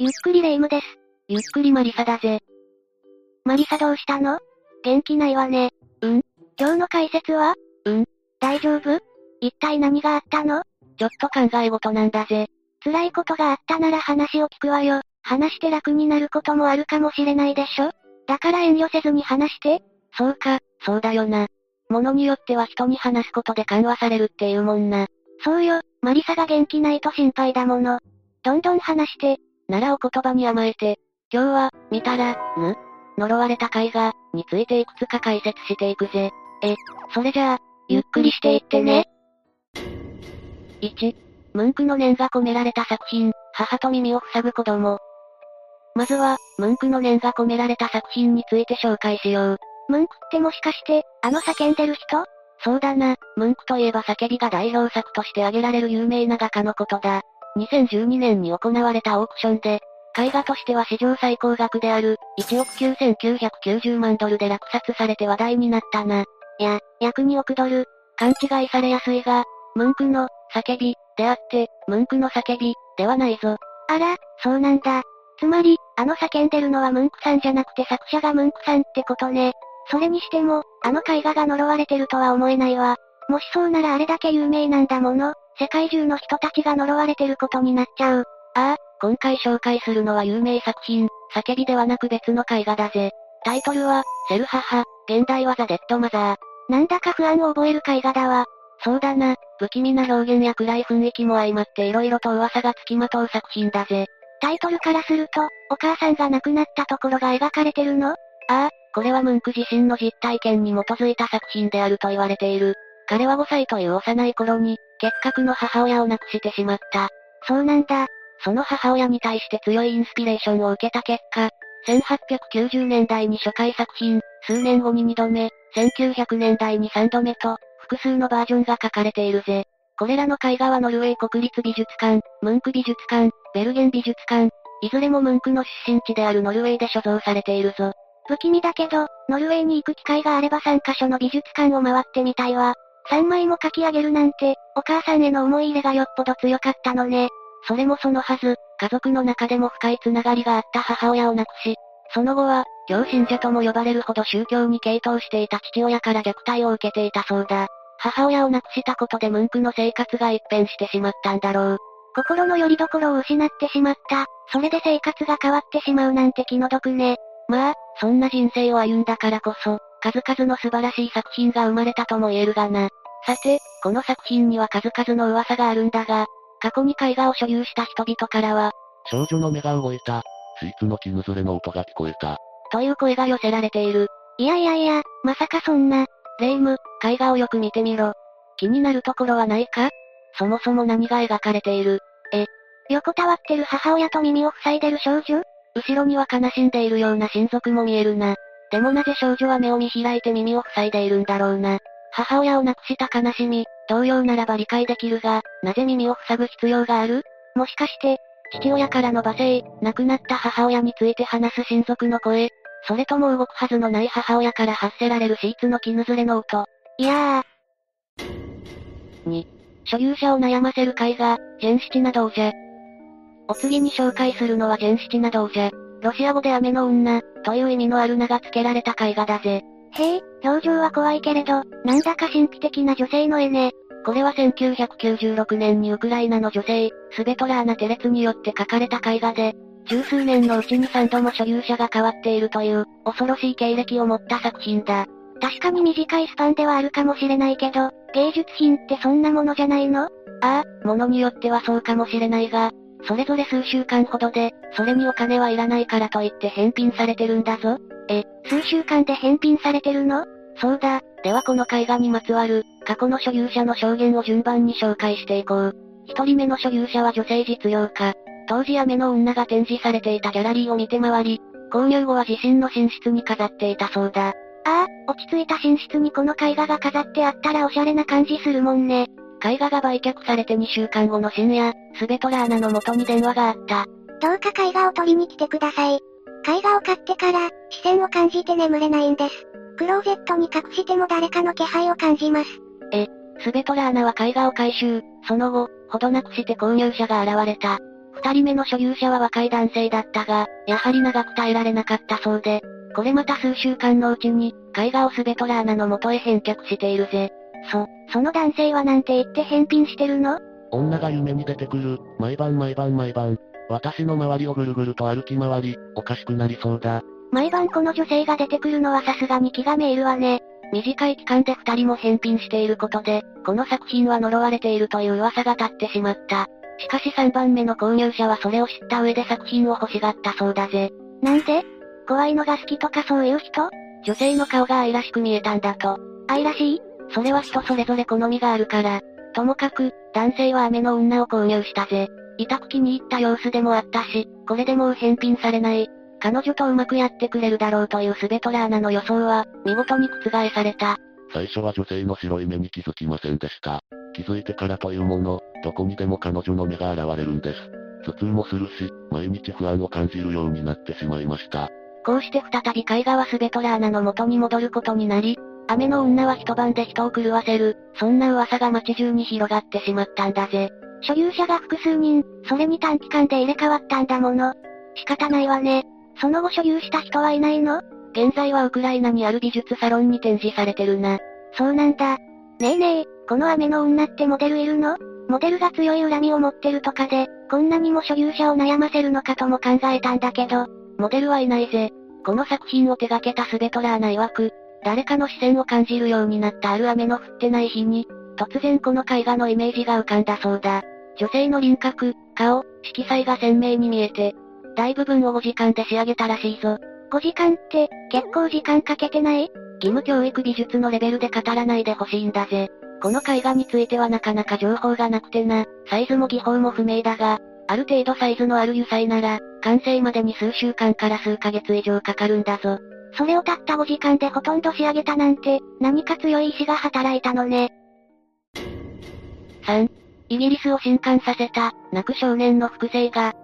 ゆっくりレ夢ムです。ゆっくりマリサだぜ。マリサどうしたの？元気ないわね。うん？今日の解説は？うん大丈夫？一体何があったの？ちょっと考え事なんだぜ。辛いことがあったなら話を聞くわよ。話して楽になることもあるかもしれないでしょ？だから遠慮せずに話して。そうか、そうだよな。ものによっては人に話すことで緩和されるっていうもんな。そうよ、マリサが元気ないと心配だもの。どんどん話して。ならお言葉に甘えて、今日は、見たら、ぬ呪われた絵画、についていくつか解説していくぜ。え、それじゃあ、ゆっくりしていってね。1、ムンクの念が込められた作品、母と耳を塞ぐ子供。まずは、ムンクの念が込められた作品について紹介しよう。ムンクってもしかして、あの叫んでる人？そうだな、ムンクといえば叫びが代表作として挙げられる有名な画家のことだ。2012年に行われたオークションで、絵画としては史上最高額である、1億9990万ドルで落札されて話題になったな。いや、約2億ドル。勘違いされやすいが、ムンクの、叫び、であって、ムンクの叫び、ではないぞ。あら、そうなんだ。つまり、あの叫んでるのはムンクさんじゃなくて作者がムンクさんってことね。それにしても、あの絵画が呪われてるとは思えないわ。もしそうならあれだけ有名なんだもの、世界中の人たちが呪われてることになっちゃう。ああ、今回紹介するのは有名作品、叫びではなく別の絵画だぜ。タイトルは、セル母、現代はザ・デッドマザー。なんだか不安を覚える絵画だわ。そうだな、不気味な表現や暗い雰囲気も相まって色々と噂がつきまとう作品だぜ。タイトルからすると、お母さんが亡くなったところが描かれてるの？ああ、これはムンク自身の実体験に基づいた作品であると言われている。彼は5歳という幼い頃に、結核の母親を亡くしてしまった。そうなんだ。その母親に対して強いインスピレーションを受けた結果、1890年代に初回作品、数年後に2度目、1900年代に3度目と、複数のバージョンが書かれているぜ。これらの絵画はノルウェー国立美術館、ムンク美術館、ベルゲン美術館、いずれもムンクの出身地であるノルウェーで所蔵されているぞ。不気味だけど、ノルウェーに行く機会があれば3カ所の美術館を回ってみたいわ。3枚も書き上げるなんて、お母さんへの思い入れがよっぽど強かったのね。それもそのはず、家族の中でも深いつながりがあった母親を亡くし、その後は、教信者とも呼ばれるほど宗教に傾倒していた父親から虐待を受けていたそうだ。母親を亡くしたことでムンクの生活が一変してしまったんだろう。心の拠り所を失ってしまった。それで生活が変わってしまうなんて気の毒ね。まあ、そんな人生を歩んだからこそ、数々の素晴らしい作品が生まれたとも言えるがな。さて、この作品には数々の噂があるんだが、過去に絵画を所有した人々からは、少女の目が動いた。スイーツの絹ずれの音が聞こえた。という声が寄せられている。いやいやいや、まさかそんな。レイム、絵画をよく見てみろ。気になるところはないか？そもそも何が描かれている？え、横たわってる母親と耳を塞いでる少女？後ろには悲しんでいるような親族も見えるな。でもなぜ少女は目を見開いて耳を塞いでいるんだろうな。母親を亡くした悲しみ、同様ならば理解できるが、なぜ耳を塞ぐ必要がある？もしかして、父親からの罵声、亡くなった母親について話す親族の声、それとも動くはずのない母親から発せられるシーツの絹ずれの音。いやー。2、所有者を悩ませる絵画、ジェンシチナ童者。お次に紹介するのはジェンシチナ童者。ロシア語で雨の女、という意味のある名が付けられた絵画だぜ。へえ、表情は怖いけれど、なんだか神秘的な女性の絵ね。これは1996年にウクライナの女性、スベトラーナ・テレツによって描かれた絵画で、十数年のうちに3度も所有者が変わっているという、恐ろしい経歴を持った作品だ。確かに短いスパンではあるかもしれないけど、芸術品ってそんなものじゃないの？ああ、ものによってはそうかもしれないが、それぞれ数週間ほどで、それにお金はいらないからといって返品されてるんだぞ。え、数週間で返品されてるの？そうだ。ではこの絵画にまつわる、過去の所有者の証言を順番に紹介していこう。一人目の所有者は女性実業家。当時雨の女が展示されていたギャラリーを見て回り、購入後は自身の寝室に飾っていたそうだ。ああ、落ち着いた寝室にこの絵画が飾ってあったらおしゃれな感じするもんね。絵画が売却されて2週間後の深夜、スベトラーナの元に電話があった。どうか絵画を取りに来てください。絵画を買ってから、視線を感じて眠れないんです。クローゼットに隠しても誰かの気配を感じます。え、スベトラーナは絵画を回収、その後、ほどなくして購入者が現れた。二人目の所有者は若い男性だったが、やはり長く耐えられなかったそうで、これまた数週間のうちに、絵画をスベトラーナの元へ返却しているぜ。そ、その男性はなんて言って返品してるの？女が夢に出てくる、毎晩毎晩毎晩。私の周りをぐるぐると歩き回り、おかしくなりそうだ。毎晩この女性が出てくるのはさすがに気がめいるわね。短い期間で二人も返品していることで、この作品は呪われているという噂が立ってしまった。しかし3番目の購入者はそれを知った上で作品を欲しがったそうだぜ。なんで？怖いのが好きとかそういう人？女性の顔が愛らしく見えたんだと。愛らしい？それは人それぞれ好みがあるから。ともかく、男性は雨の女を購入したぜ。痛く気に入った様子でもあったし、これでもう返品されない。彼女とうまくやってくれるだろうというスベトラーナの予想は、見事に覆された。最初は女性の白い目に気づきませんでした。気づいてからというもの、どこにでも彼女の目が現れるんです。頭痛もするし、毎日不安を感じるようになってしまいました。こうして再び絵画はスベトラーナの元に戻ることになり、雨の女は一晩で人を狂わせる、そんな噂が街中に広がってしまったんだぜ。所有者が複数人、それに短期間で入れ替わったんだもの。仕方ないわね。その後所有した人はいないの？現在はウクライナにある美術サロンに展示されてるな。そうなんだ。ねえねえ、この雨の女ってモデルいるの？モデルが強い恨みを持ってるとかで、こんなにも所有者を悩ませるのかとも考えたんだけど、モデルはいないぜ。この作品を手掛けたスベトラーナ曰く、誰かの視線を感じるようになったある雨の降ってない日に、突然この絵画のイメージが浮かんだそうだ。女性の輪郭、顔、色彩が鮮明に見えて、大部分を5時間で仕上げたらしいぞ。5時間って、結構時間かけてない？義務教育美術のレベルで語らないでほしいんだぜ。この絵画についてはなかなか情報がなくてな、サイズも技法も不明だが、ある程度サイズのある油彩なら、完成までに数週間から数ヶ月以上かかるんだぞ。それをたった5時間でほとんど仕上げたなんて、何か強い意志が働いたのね。3、イギリスを震撼させた、泣く少年の複製画。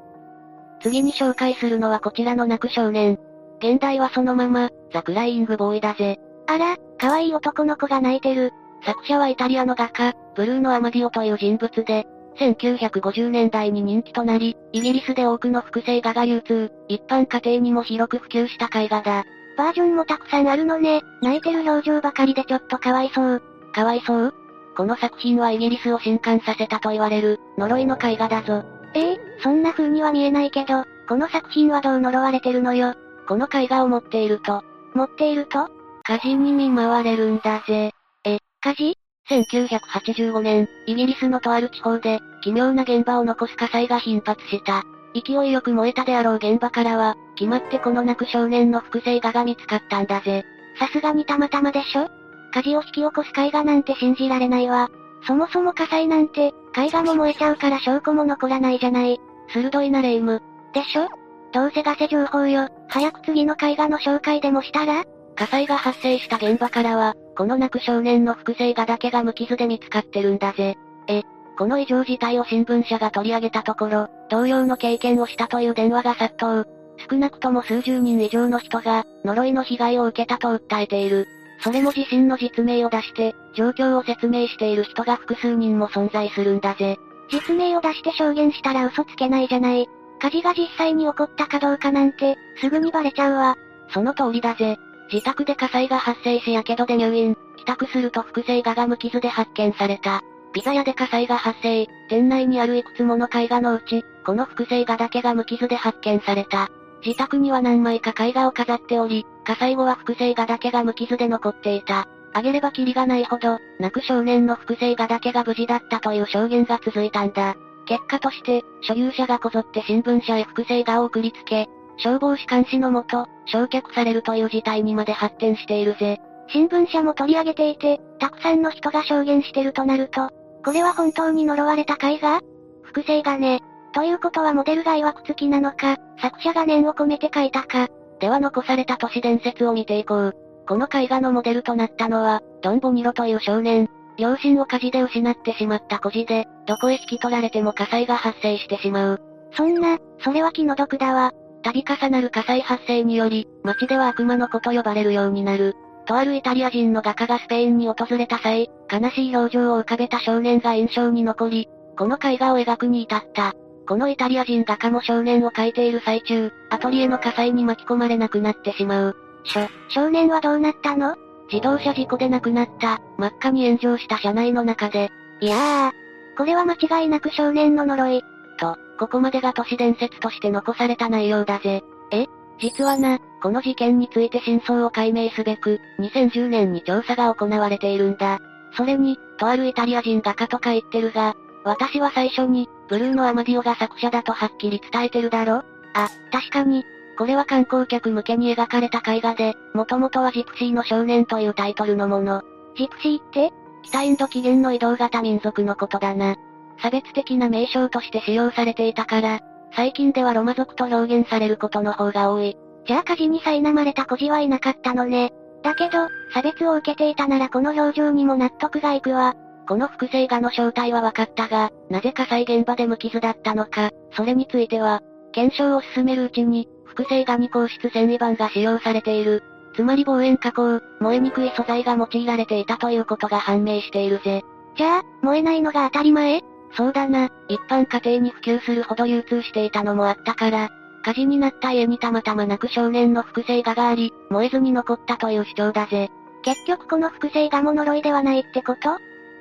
次に紹介するのはこちらの泣く少年。現代はそのまま、ザ・クライング・ボーイだぜ。あら、可愛い男の子が泣いてる。作者はイタリアの画家、ブルーノ・アマディオという人物で、1950年代に人気となり、イギリスで多くの複製画が流通、一般家庭にも広く普及した絵画だ。バージョンもたくさんあるのね。泣いてる表情ばかりでちょっとかわいそう。かわいそう？この作品はイギリスを震撼させたと言われる、呪いの絵画だぞ。ええそんな風には見えないけど、この作品はどう呪われてるのよ？この絵画を持っていると、持っていると？火事に見舞われるんだぜ。え、火事 ?1985 年、イギリスのとある地方で、奇妙な現場を残す火災が頻発した。勢いよく燃えたであろう現場からは、決まってこの泣く少年の複製画が見つかったんだぜ。さすがにたまたまでしょ？火事を引き起こす絵画なんて信じられないわ。そもそも火災なんて、絵画も燃えちゃうから証拠も残らないじゃない。鋭いなレイム。でしょ？どうせガセ情報よ。早く次の絵画の紹介でもしたら？火災が発生した現場からは、この泣く少年の複製画だけが無傷で見つかってるんだぜ。え、この異常事態を新聞社が取り上げたところ、同様の経験をしたという電話が殺到。少なくとも数十人以上の人が、呪いの被害を受けたと訴えている。それも自身の実名を出して、状況を説明している人が複数人も存在するんだぜ。実名を出して証言したら嘘つけないじゃない。火事が実際に起こったかどうかなんて、すぐにバレちゃうわ。その通りだぜ。自宅で火災が発生しやけどで入院、帰宅すると複製画が無傷で発見された。ピザ屋で火災が発生、店内にあるいくつもの絵画のうち、この複製画だけが無傷で発見された。自宅には何枚か絵画を飾っており、火災後は複製画だけが無傷で残っていた。あげればキリがないほど、泣く少年の複製画だけが無事だったという証言が続いたんだ。結果として、所有者がこぞって新聞社へ複製画を送りつけ、消防士監視のもと、焼却されるという事態にまで発展しているぜ。新聞社も取り上げていて、たくさんの人が証言してるとなると、これは本当に呪われた絵画複製画ね。ということはモデルが曰くつきなのか、作者が念を込めて書いたか？では残された都市伝説を見ていこう。この絵画のモデルとなったのは、ドン・ボニロという少年。両親を火事で失ってしまった孤児で、どこへ引き取られても火災が発生してしまう。そんな、それは気の毒だわ。度重なる火災発生により、街では悪魔の子と呼ばれるようになる。とあるイタリア人の画家がスペインに訪れた際、悲しい表情を浮かべた少年が印象に残り、この絵画を描くに至った。このイタリア人画家も少年を描いている最中、アトリエの火災に巻き込まれなくなってしまう。しょ、少年はどうなったの？自動車事故で亡くなった、真っ赤に炎上した車内の中で。いやー、これは間違いなく少年の呪い。と、ここまでが都市伝説として残された内容だぜ。え？実はな、この事件について真相を解明すべく、2010年に調査が行われているんだ。それに、とあるイタリア人画家とか言ってるが、私は最初に、ブルーのアマディオが作者だとはっきり伝えてるだろ？あ、確かに。これは観光客向けに描かれた絵画で、もともとはジプシーの少年というタイトルのもの。ジプシーって北インド起源の移動型民族のことだな。差別的な名称として使用されていたから、最近ではロマ族と表現されることの方が多い。じゃあ火事に苛まれた孤児はいなかったのね。だけど、差別を受けていたならこの表情にも納得がいくわ。この複製画の正体は分かったが、なぜ火災現場で無傷だったのか、それについては、検証を進めるうちに、複製画に硬質繊維板が使用されている。つまり防炎加工、燃えにくい素材が用いられていたということが判明しているぜ。じゃあ、燃えないのが当たり前？そうだな、一般家庭に普及するほど流通していたのもあったから、火事になった家にたまたま泣く少年の複製画があり、燃えずに残ったという主張だぜ。結局この複製画も呪いではないってこと？あ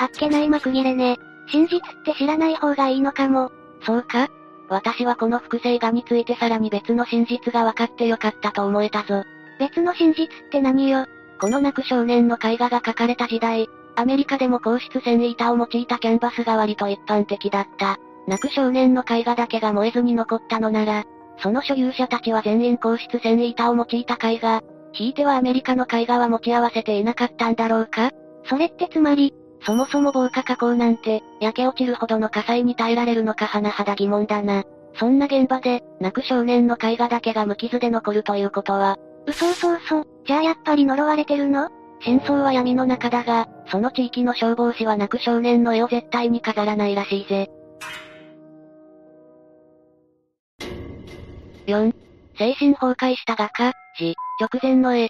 っけない幕切れね。真実って知らない方がいいのかも。そうか？私はこの複製画についてさらに別の真実が分かってよかったと思えたぞ。別の真実って何よ？この泣く少年の絵画が描かれた時代、アメリカでも硬質繊維板を用いたキャンバスが割と一般的だった。泣く少年の絵画だけが燃えずに残ったのなら、その所有者たちは全員硬質繊維板を用いた絵画、ひいてはアメリカの絵画は持ち合わせていなかったんだろうか？それってつまり、そもそも防火加工なんて、焼け落ちるほどの火災に耐えられるのか甚だ疑問だな。そんな現場で、泣く少年の絵画だけが無傷で残るということは、嘘嘘嘘、じゃあやっぱり呪われてるの？真相は闇の中だが、その地域の消防士は泣く少年の絵を絶対に飾らないらしいぜ。4. 精神崩壊した画家、死、直前の絵。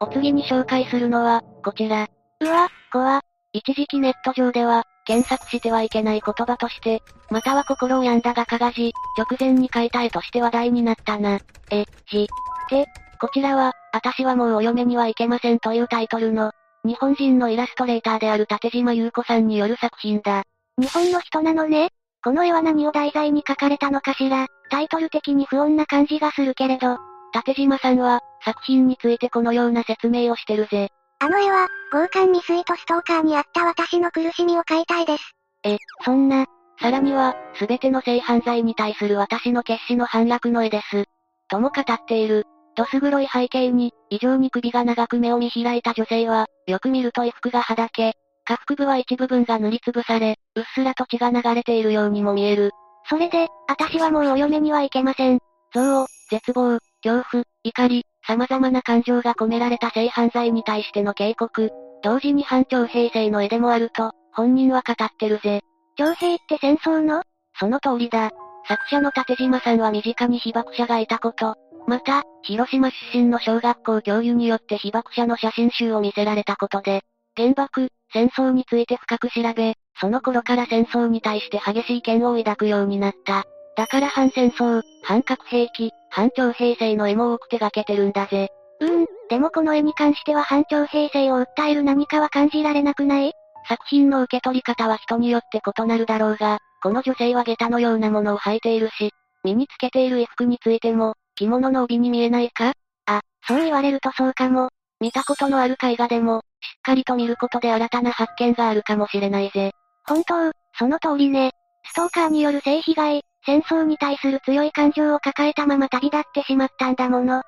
お次に紹介するのは、こちら。うわ、怖。一時期ネット上では、検索してはいけない言葉として、または心を病んだ画家が字、直前に書いた絵として話題になったな。え、字。で、こちらは、私はもうお嫁には行けませんというタイトルの、日本人のイラストレーターである立島優子さんによる作品だ。日本の人なのねこの絵は何を題材に描かれたのかしらタイトル的に不穏な感じがするけれど。立島さんは、作品についてこのような説明をしてるぜ。あの絵は、強姦未遂とストーカーにあった私の苦しみを描いたいです。え、そんな。さらには、すべての性犯罪に対する私の決死の反落の絵です。とも語っている。どす黒い背景に、異常に首が長く目を見開いた女性は、よく見ると衣服がはだけ、下腹部は一部分が塗りつぶされ、うっすらと血が流れているようにも見える。それで、私はもうお嫁には行けません。憎悪、絶望、恐怖、怒り、様々な感情が込められた性犯罪に対しての警告、同時に反徴兵性の絵でもあると、本人は語ってるぜ。徴兵って戦争の？その通りだ。作者の立島さんは身近に被爆者がいたこと、また、広島出身の小学校教諭によって被爆者の写真集を見せられたことで、原爆、戦争について深く調べ、その頃から戦争に対して激しい嫌悪を抱くようになった。だから反戦争、反核兵器、反徴兵制の絵も多く手掛けてるんだぜ。うーん、でもこの絵に関しては反徴兵制を訴える何かは感じられなくない？作品の受け取り方は人によって異なるだろうが、この女性は下駄のようなものを履いているし、身につけている衣服についても、着物の帯に見えないか？あ、そう言われるとそうかも。見たことのある絵画でも、しっかりと見ることで新たな発見があるかもしれないぜ。本当、その通りね。ストーカーによる性被害、戦争に対する強い感情を抱えたまま旅立ってしまったんだもの。きっ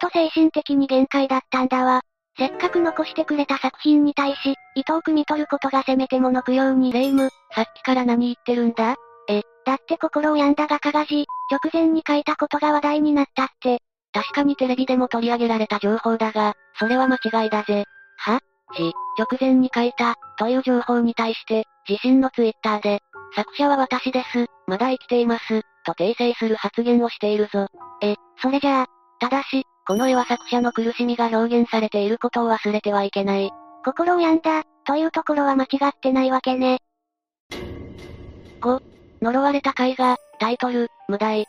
と精神的に限界だったんだわ。せっかく残してくれた作品に対し、意図を汲み取ることがせめてもの供養に霊夢、さっきから何言ってるんだ？え、だって心を病んだ画家が字、直前に書いたことが話題になったって。確かにテレビでも取り上げられた情報だが、それは間違いだぜ。は？字、直前に書いた、という情報に対して、自身のツイッターで、作者は私です、まだ生きています、と訂正する発言をしているぞ。え、それじゃあ、ただし、この絵は作者の苦しみが表現されていることを忘れてはいけない。心を病んだ、というところは間違ってないわけね。5、呪われた絵画、タイトル、無題。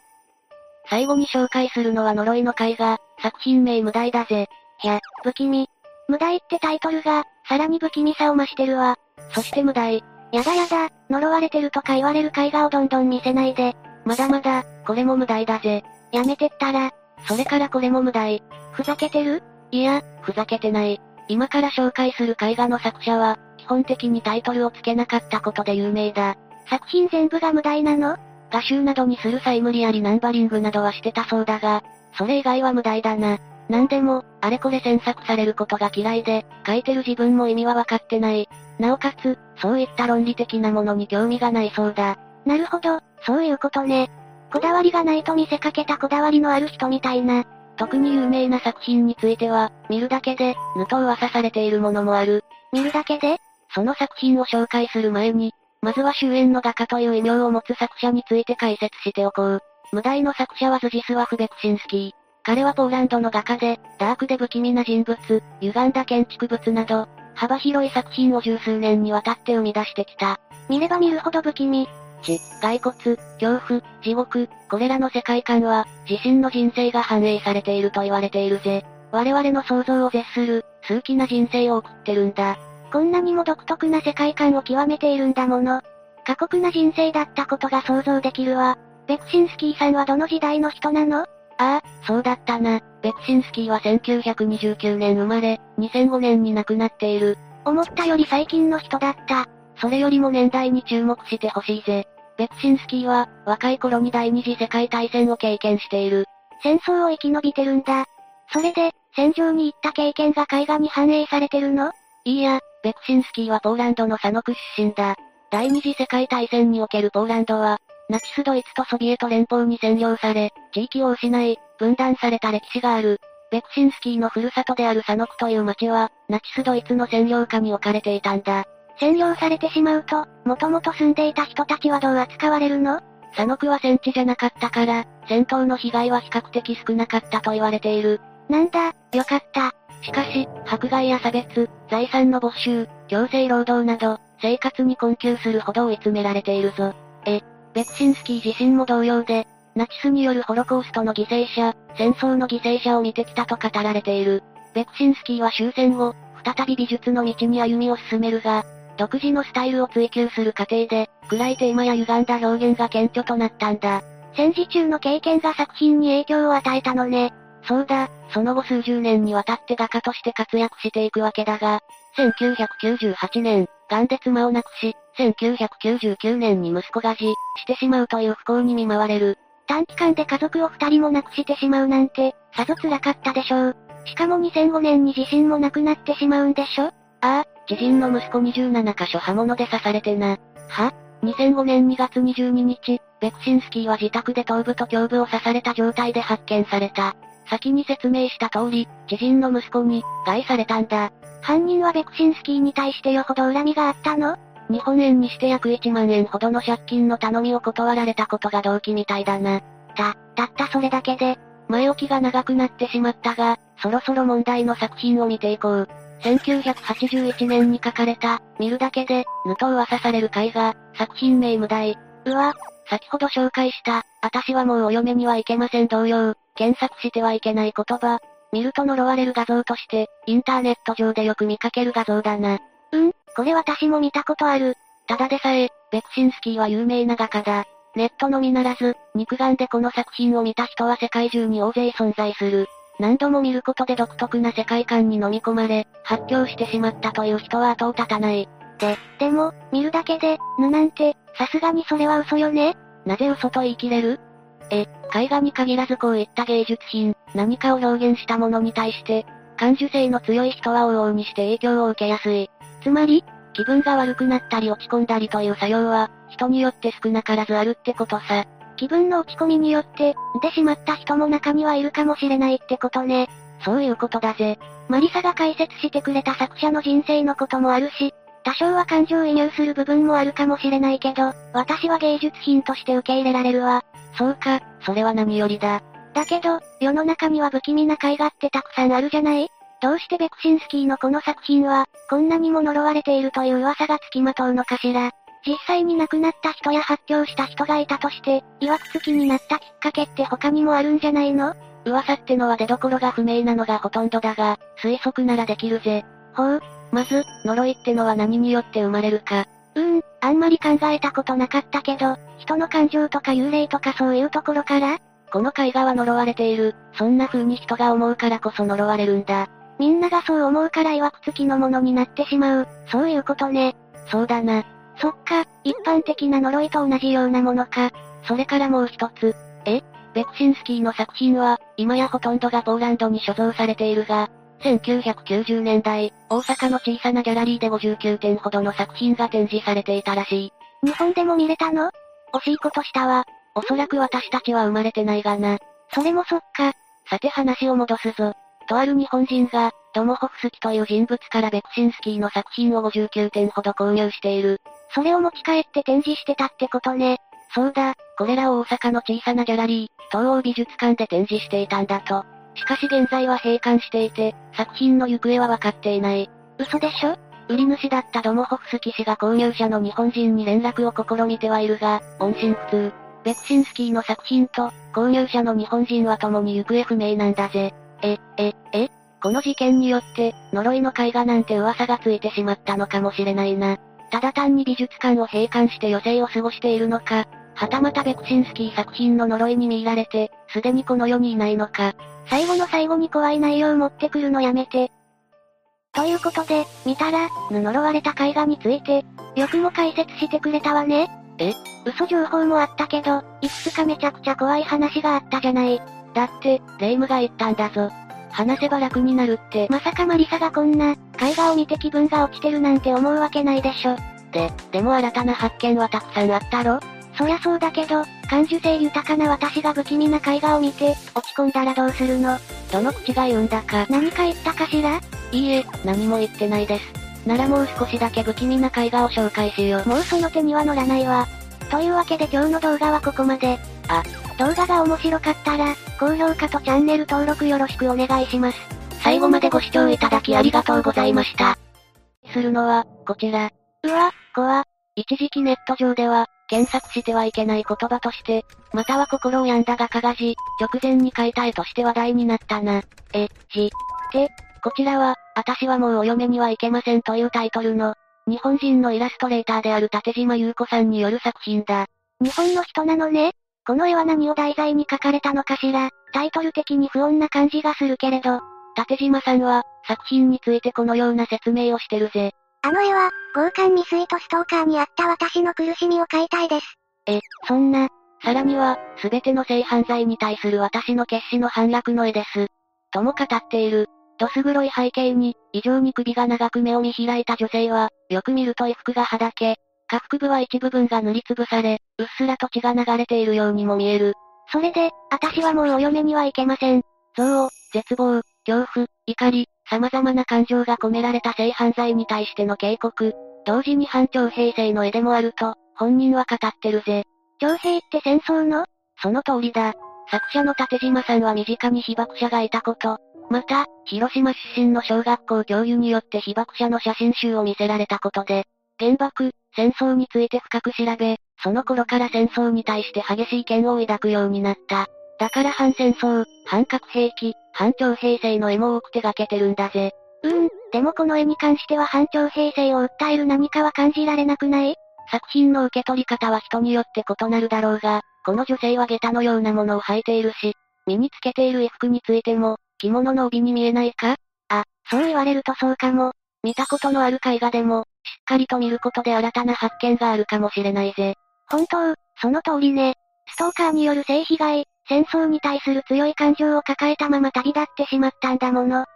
最後に紹介するのは呪いの絵画、作品名無題だぜ。ひゃ、不気味。無題ってタイトルが、さらに不気味さを増してるわ。そして無題。やだやだ、呪われてるとか言われる絵画をどんどん見せないで。まだまだ、これも無題だぜ。やめてったら。それからこれも無題。ふざけてる？いや、ふざけてない。今から紹介する絵画の作者は、基本的にタイトルを付けなかったことで有名だ。作品全部が無題なの？画集などにする際無理やりナンバリングなどはしてたそうだが、それ以外は無題だな。なんでも、あれこれ詮索されることが嫌いで、書いてる自分も意味はわかってない。なおかつ、そういった論理的なものに興味がないそうだ。なるほど、そういうことね。こだわりがないと見せかけたこだわりのある人みたいな。特に有名な作品については、見るだけで、ぬと噂されているものもある。見るだけで？その作品を紹介する前に、まずは終焉の画家という異名を持つ作者について解説しておこう。無題の作者はズジスワフ・ベクシンスキー。彼はポーランドの画家で、ダークで不気味な人物、歪んだ建築物など、幅広い作品を十数年にわたって生み出してきた。見れば見るほど不気味。地、骸骨、恐怖、地獄、これらの世界観は、自身の人生が反映されていると言われているぜ。我々の想像を絶する、数奇な人生を送ってるんだ。こんなにも独特な世界観を極めているんだもの。過酷な人生だったことが想像できるわ。ベクシンスキーさんはどの時代の人なの？ああ、そうだったな。ベクシンスキーは1929年生まれ、2005年に亡くなっている。思ったより最近の人だった。それよりも年代に注目してほしいぜ。ベクシンスキーは、若い頃に第二次世界大戦を経験している。戦争を生き延びてるんだ。それで、戦場に行った経験が絵画に反映されてるの？いいや、ベクシンスキーはポーランドの佐野区出身だ。第二次世界大戦におけるポーランドは、ナチスドイツとソビエト連邦に占領され、地域を失い、分断された歴史がある。ベクシンスキーのふるさとである佐野区という町は、ナチスドイツの占領下に置かれていたんだ。占領されてしまうと、もともと住んでいた人たちはどう扱われるの？佐野区は戦地じゃなかったから、戦闘の被害は比較的少なかったと言われている。なんだ、よかった。しかし、迫害や差別、財産の没収、強制労働など、生活に困窮するほど追い詰められているぞ。え、ベクシンスキー自身も同様で、ナチスによるホロコーストの犠牲者、戦争の犠牲者を見てきたと語られている。ベクシンスキーは終戦後、再び美術の道に歩みを進めるが、独自のスタイルを追求する過程で、暗いテーマや歪んだ表現が顕著となったんだ。戦時中の経験が作品に影響を与えたのね。そうだ、その後数十年にわたって画家として活躍していくわけだが、1998年、癌で妻を亡くし、1999年に息子が死してしまうという不幸に見舞われる。短期間で家族を二人も亡くしてしまうなんて、さぞ辛かったでしょう。しかも2005年に自身も亡くなってしまうんでしょ？ああ、知人の息子27箇所刃物で刺されてな。は ?2005 年2月22日、ベクシンスキーは自宅で頭部と胸部を刺された状態で発見された。先に説明した通り、知人の息子に、害されたんだ。犯人はベクシンスキーに対してよほど恨みがあったの？日本円にして約1万円ほどの借金の頼みを断られたことが動機みたいだな。た、たったそれだけで、前置きが長くなってしまったが、そろそろ問題の作品を見ていこう。1981年に書かれた、見るだけで、ぬと噂される絵画、作品名無題。うわ、先ほど紹介した、私はもうお嫁には行けません同様、検索してはいけない言葉、見ると呪われる画像として、インターネット上でよく見かける画像だな。うん、これ私も見たことある。ただでさえ、ベクシンスキーは有名な画家だ。ネットのみならず、肉眼でこの作品を見た人は世界中に大勢存在する。何度も見ることで独特な世界観に飲み込まれ、発狂してしまったという人は後を絶たない。で、でも、見るだけで、ぬなんて、さすがにそれは嘘よね？なぜ嘘と言い切れる？え、絵画に限らずこういった芸術品、何かを表現したものに対して、感受性の強い人は往々にして影響を受けやすい。つまり、気分が悪くなったり落ち込んだりという作用は、人によって少なからずあるってことさ。気分の落ち込みによって、出しまった人も中にはいるかもしれないってことね。そういうことだぜ。マリサが解説してくれた作者の人生のこともあるし、多少は感情移入する部分もあるかもしれないけど、私は芸術品として受け入れられるわ。そうか、それは何よりだ。だけど、世の中には不気味な絵画ってたくさんあるじゃない？どうしてベクシンスキーのこの作品は、こんなにも呪われているという噂がつきまとうのかしら実際に亡くなった人や発狂した人がいたとして、曰くつきになったきっかけって他にもあるんじゃないの？噂ってのは出所が不明なのがほとんどだが、推測ならできるぜ。ほう。まず、呪いってのは何によって生まれるか。うーん、あんまり考えたことなかったけど、人の感情とか幽霊とかそういうところから？この絵画は呪われている。そんな風に人が思うからこそ呪われるんだ。みんながそう思うから曰くつきのものになってしまう。そういうことね。そうだな。そっか、一般的な呪いと同じようなものか。それからもう一つ。え？ベクシンスキーの作品は、今やほとんどがポーランドに所蔵されているが、1990年代、大阪の小さなギャラリーで59点ほどの作品が展示されていたらしい。日本でも見れたの？惜しいことしたわ。おそらく私たちは生まれてないがな。それもそっか。さて話を戻すぞ。とある日本人が、ドモホフスキという人物からベクシンスキーの作品を59点ほど購入している。それを持ち帰って展示してたってことね。そうだ、これらを大阪の小さなギャラリー、東欧美術館で展示していたんだと。しかし現在は閉館していて、作品の行方は分かっていない。嘘でしょ？売り主だったドモホフスキ氏が購入者の日本人に連絡を試みてはいるが、音信不通。ベクシンスキーの作品と、購入者の日本人は共に行方不明なんだぜ。え、え、えこの事件によって、呪いの絵画なんて噂がついてしまったのかもしれないな。ただ単に美術館を閉館して余生を過ごしているのか、はたまたベクシンスキー作品の呪いに見入られて、すでにこの世にいないのか。最後の最後に怖い内容持ってくるのやめて。ということで、見たら、ぬ呪われた絵画について、よくも解説してくれたわね。え？嘘情報もあったけど、いくつかめちゃくちゃ怖い話があったじゃない。だって、霊夢が言ったんだぞ。話せば楽になるって。まさかマリサがこんな、絵画を見て気分が落ちてるなんて思うわけないでしょ。で、でも新たな発見はたくさんあったろ？そりゃそうだけど、感受性豊かな私が不気味な絵画を見て、落ち込んだらどうするの？どの口が言うんだか。何か言ったかしら？いいえ、何も言ってないです。ならもう少しだけ不気味な絵画を紹介しよう。もうその手には乗らないわ。というわけで今日の動画はここまで。あ、動画が面白かったら、高評価とチャンネル登録よろしくお願いします。最後までご視聴いただきありがとうございました。するのは、こちら。うわ、怖。一時期ネット上では、検索してはいけない言葉として、または心を病んだ画家が字、直前に書いた絵として話題になったな。え、字。で、こちらは、私はもうお嫁には行けませんというタイトルの、日本人のイラストレーターである縦島優子さんによる作品だ。日本の人なのねこの絵は何を題材に描かれたのかしら？タイトル的に不穏な感じがするけれど。縦島さんは、作品についてこのような説明をしてるぜ。あの絵は、強姦未遂とストーカーにあった私の苦しみを描いたいです。え、そんな。さらには、すべての性犯罪に対する私の決死の反落の絵です。とも語っている。どす黒い背景に、異常に首が長く目を見開いた女性は、よく見ると衣服がはだけ、下腹部は一部分が塗りつぶされ、うっすらと血が流れているようにも見える。それで、私はもうお嫁には行けません。憎悪、絶望、恐怖、怒り、様々な感情が込められた性犯罪に対しての警告、同時に反徴兵性の絵でもあると、本人は語ってるぜ。徴兵って戦争の？その通りだ。作者の立島さんは身近に被爆者がいたこと、また、広島出身の小学校教諭によって被爆者の写真集を見せられたことで、原爆、戦争について深く調べ、その頃から戦争に対して激しい嫌悪を抱くようになった。だから反戦争、反核兵器、反徴兵制の絵も多く手掛けてるんだぜ。うーん、でもこの絵に関しては反徴兵制を訴える何かは感じられなくない？作品の受け取り方は人によって異なるだろうが、この女性は下駄のようなものを履いているし、身につけている衣服についても、着物の帯に見えないか？あ、そう言われるとそうかも。見たことのある絵画でも、かりと見ることで新たな発見があるかもしれないぜ。本当、その通りね。ストーカーによる性被害、戦争に対する強い感情を抱えたまま旅立ってしまったんだもの。きっ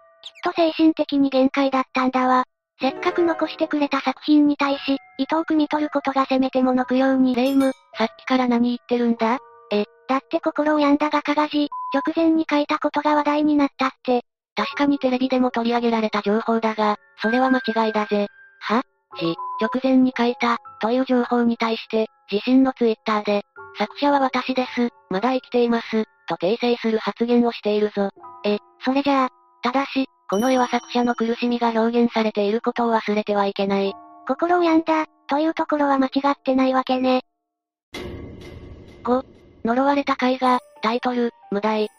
と精神的に限界だったんだわ。せっかく残してくれた作品に対し、意図を汲み取ることがせめてもの供養に。レイム、さっきから何言ってるんだ？え、だって心を病んだ画家がじ、直前に書いたことが話題になったって。確かにテレビでも取り上げられた情報だが、それは間違いだぜ。は？し、直前に書いた、という情報に対して、自身のツイッターで、作者は私です、まだ生きています、と訂正する発言をしているぞ。え、それじゃあ、ただし、この絵は作者の苦しみが表現されていることを忘れてはいけない。心を病んだ、というところは間違ってないわけね。5、呪われた絵画、タイトル、無題。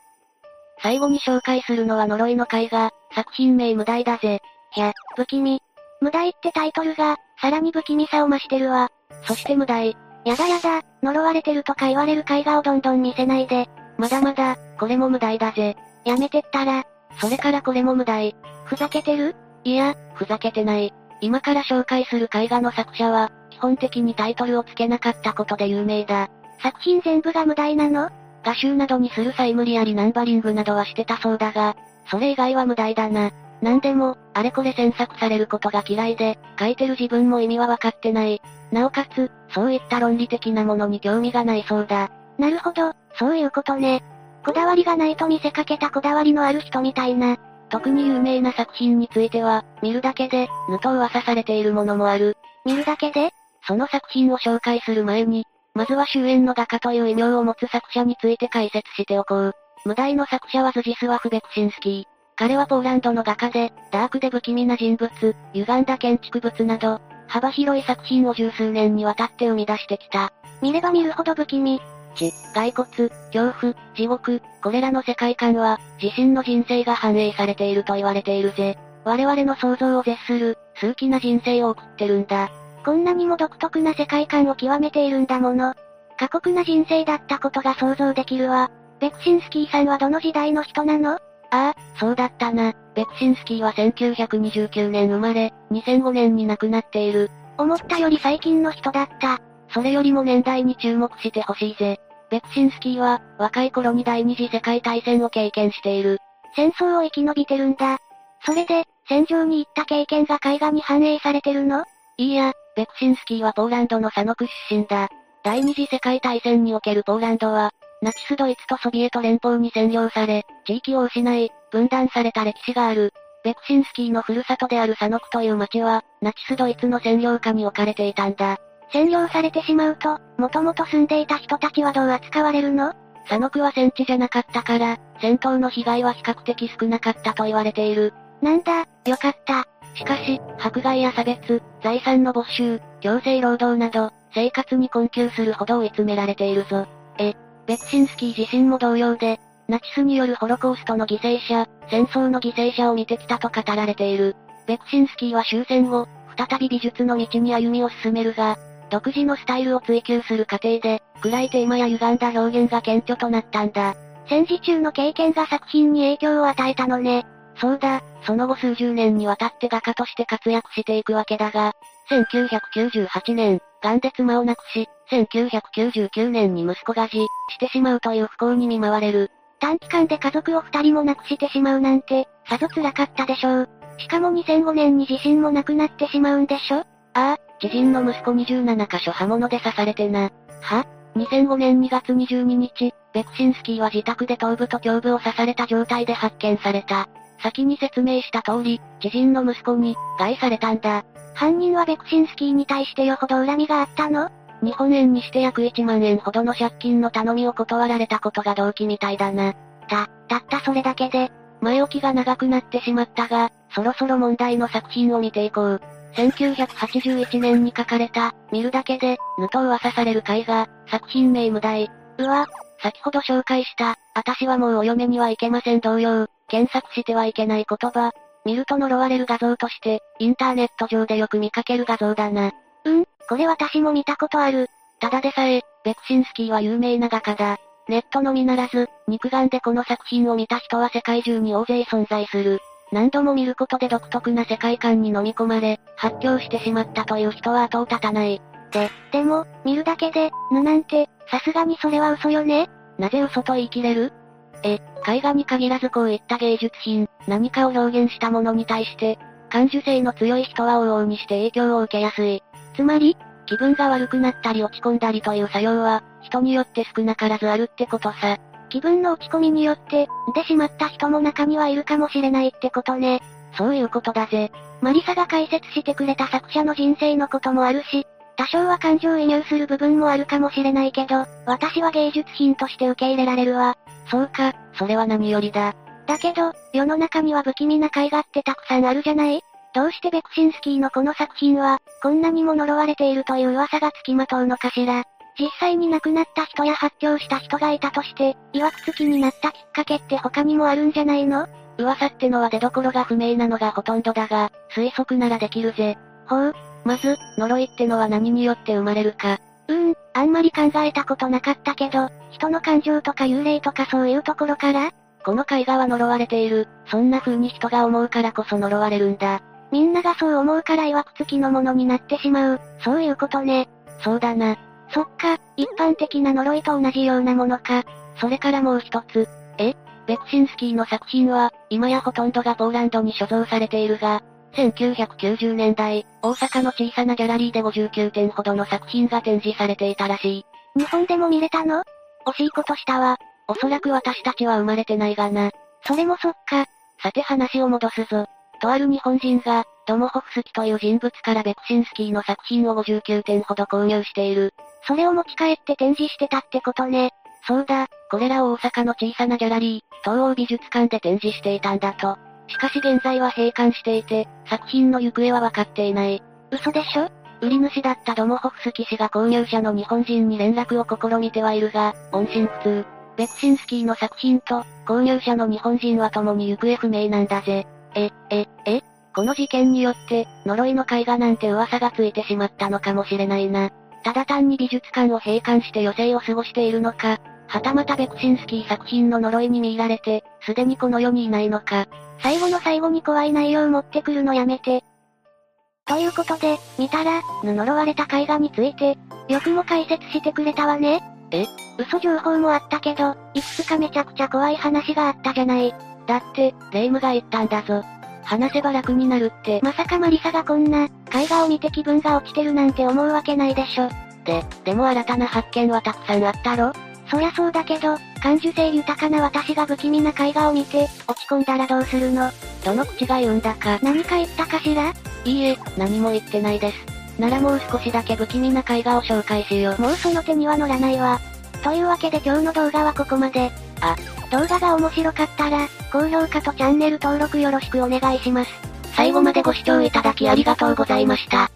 最後に紹介するのは呪いの絵画、作品名無題だぜ。ひゃ、不気味。無題ってタイトルが、さらに不気味さを増してるわ。そして無題。やだやだ、呪われてるとか言われる絵画をどんどん見せないで。まだまだ、これも無題だぜ。やめてったら。それからこれも無題。ふざけてる？いや、ふざけてない。今から紹介する絵画の作者は、基本的にタイトルを付けなかったことで有名だ。作品全部が無題なの？画集などにする際無理やりナンバリングなどはしてたそうだが、それ以外は無題だな。なんでも、あれこれ詮索されることが嫌いで、書いてる自分も意味はわかってない。なおかつ、そういった論理的なものに興味がないそうだ。なるほど、そういうことね。こだわりがないと見せかけたこだわりのある人みたいな。特に有名な作品については、見るだけで、ぬと噂されているものもある。見るだけで？その作品を紹介する前に、まずは終焉の画家という異名を持つ作者について解説しておこう。無題の作者はズジスワフ・ベクシンスキー。彼はポーランドの画家で、ダークで不気味な人物、歪んだ建築物など、幅広い作品を十数年にわたって生み出してきた。見れば見るほど不気味。地、骸骨、恐怖、地獄、これらの世界観は、自身の人生が反映されていると言われているぜ。我々の想像を絶する、数奇な人生を送ってるんだ。こんなにも独特な世界観を極めているんだもの。過酷な人生だったことが想像できるわ。ベクシンスキーさんはどの時代の人なの？ああ、そうだったな。ベクシンスキーは1929年生まれ、2005年に亡くなっている。思ったより最近の人だった。それよりも年代に注目してほしいぜ。ベクシンスキーは、若い頃に第二次世界大戦を経験している。戦争を生き延びてるんだ。それで、戦場に行った経験が絵画に反映されてるの？いいや、ベクシンスキーはポーランドの佐野区出身だ。第二次世界大戦におけるポーランドは、ナチスドイツとソビエト連邦に占領され、地域を失い、分断された歴史がある。ベクシンスキーのふるさとである佐野区という町は、ナチスドイツの占領下に置かれていたんだ。占領されてしまうと、もともと住んでいた人たちはどう扱われるの？佐野区は戦地じゃなかったから、戦闘の被害は比較的少なかったと言われている。なんだ、よかった。しかし、迫害や差別、財産の没収、強制労働など、生活に困窮するほど追い詰められているぞ。え、ベクシンスキー自身も同様で、ナチスによるホロコーストの犠牲者、戦争の犠牲者を見てきたと語られている。ベクシンスキーは終戦後、再び美術の道に歩みを進めるが、独自のスタイルを追求する過程で、暗いテーマや歪んだ表現が顕著となったんだ。戦時中の経験が作品に影響を与えたのね。そうだ、その後数十年にわたって画家として活躍していくわけだが、1998年、癌で妻を亡くし、1999年に息子が死してしまうという不幸に見舞われる。短期間で家族を二人も亡くしてしまうなんて、さぞ辛かったでしょう。しかも2005年に自身も亡くなってしまうんでしょ？ああ、知人の息子27箇所刃物で刺されてな。は ?2005 年2月22日、ベクシンスキーは自宅で頭部と胸部を刺された状態で発見された。先に説明した通り、知人の息子に、害されたんだ。犯人はベクシンスキーに対してよほど恨みがあったの？日本円にして約1万円ほどの借金の頼みを断られたことが動機みたいだな。た、たったそれだけで、前置きが長くなってしまったが、そろそろ問題の作品を見ていこう。1981年に書かれた、見るだけで、ぬと噂される絵画、作品名無題。うわ、先ほど紹介した、私はもうお嫁には行けません同様、検索してはいけない言葉、見ると呪われる画像として、インターネット上でよく見かける画像だな。うん、これ私も見たことある。ただでさえ、ベクシンスキーは有名な画家だ。ネットのみならず、肉眼でこの作品を見た人は世界中に大勢存在する。何度も見ることで独特な世界観に飲み込まれ、発狂してしまったという人は後を絶たない。で、でも、見るだけで、ぬなんて、さすがにそれは嘘よねなぜ嘘と言い切れる？え、絵画に限らずこういった芸術品、何かを表現したものに対して、感受性の強い人は往々にして影響を受けやすい。つまり気分が悪くなったり落ち込んだりという作用は、人によって少なからずあるってことさ。気分の落ち込みによって、出しまった人も中にはいるかもしれないってことね。そういうことだぜ。マリサが解説してくれた作者の人生のこともあるし、多少は感情移入する部分もあるかもしれないけど、私は芸術品として受け入れられるわ。そうか、それは何よりだ。だけど、世の中には不気味な絵画ってたくさんあるじゃない？どうしてベクシンスキーのこの作品は、こんなにも呪われているという噂がつきまとうのかしら？実際に亡くなった人や発狂した人がいたとして、曰くつきになったきっかけって他にもあるんじゃないの？噂ってのは出所が不明なのがほとんどだが、推測ならできるぜ。ほう。まず、呪いってのは何によって生まれるか。うーん、あんまり考えたことなかったけど、人の感情とか幽霊とかそういうところから？この絵画は呪われている。そんな風に人が思うからこそ呪われるんだ。みんながそう思うから曰くつきのものになってしまう。そういうことね。そうだな。そっか、一般的な呪いと同じようなものか。それからもう一つ。え？ベクシンスキーの作品は、今やほとんどがポーランドに所蔵されているが、1990年代、大阪の小さなギャラリーで59点ほどの作品が展示されていたらしい。日本でも見れたの？惜しいことしたわ。おそらく私たちは生まれてないがな。それもそっか。さて話を戻すぞ。とある日本人が、ドモホフスキという人物からベクシンスキーの作品を59点ほど購入している。それを持ち帰って展示してたってことね。そうだ、これらを大阪の小さなギャラリー、東欧美術館で展示していたんだと。しかし現在は閉館していて、作品の行方は分かっていない。嘘でしょ？売り主だったドモホフスキ氏が購入者の日本人に連絡を試みてはいるが、音信不通。ベクシンスキーの作品と、購入者の日本人は共に行方不明なんだぜ。え、え、えこの事件によって、呪いの絵画なんて噂がついてしまったのかもしれないな。ただ単に美術館を閉館して余生を過ごしているのか、はたまたベクシンスキー作品の呪いに見入られて、すでにこの世にいないのか。最後の最後に怖い内容を持ってくるのやめて。ということで、見たら、呪われた絵画について、よくも解説してくれたわね。え嘘情報もあったけど、いくつかめちゃくちゃ怖い話があったじゃない。だって、霊夢が言ったんだぞ。話せば楽になるって。まさかマリサがこんな、絵画を見て気分が落ちてるなんて思うわけないでしょ。で、でも新たな発見はたくさんあったろ？そりゃそうだけど、感受性豊かな私が不気味な絵画を見て、落ち込んだらどうするの？どの口が言うんだか。何か言ったかしら？いいえ、何も言ってないです。ならもう少しだけ不気味な絵画を紹介しよう。もうその手には乗らないわ。というわけで今日の動画はここまで。あ、動画が面白かったら、高評価とチャンネル登録よろしくお願いします。最後までご視聴いただきありがとうございました。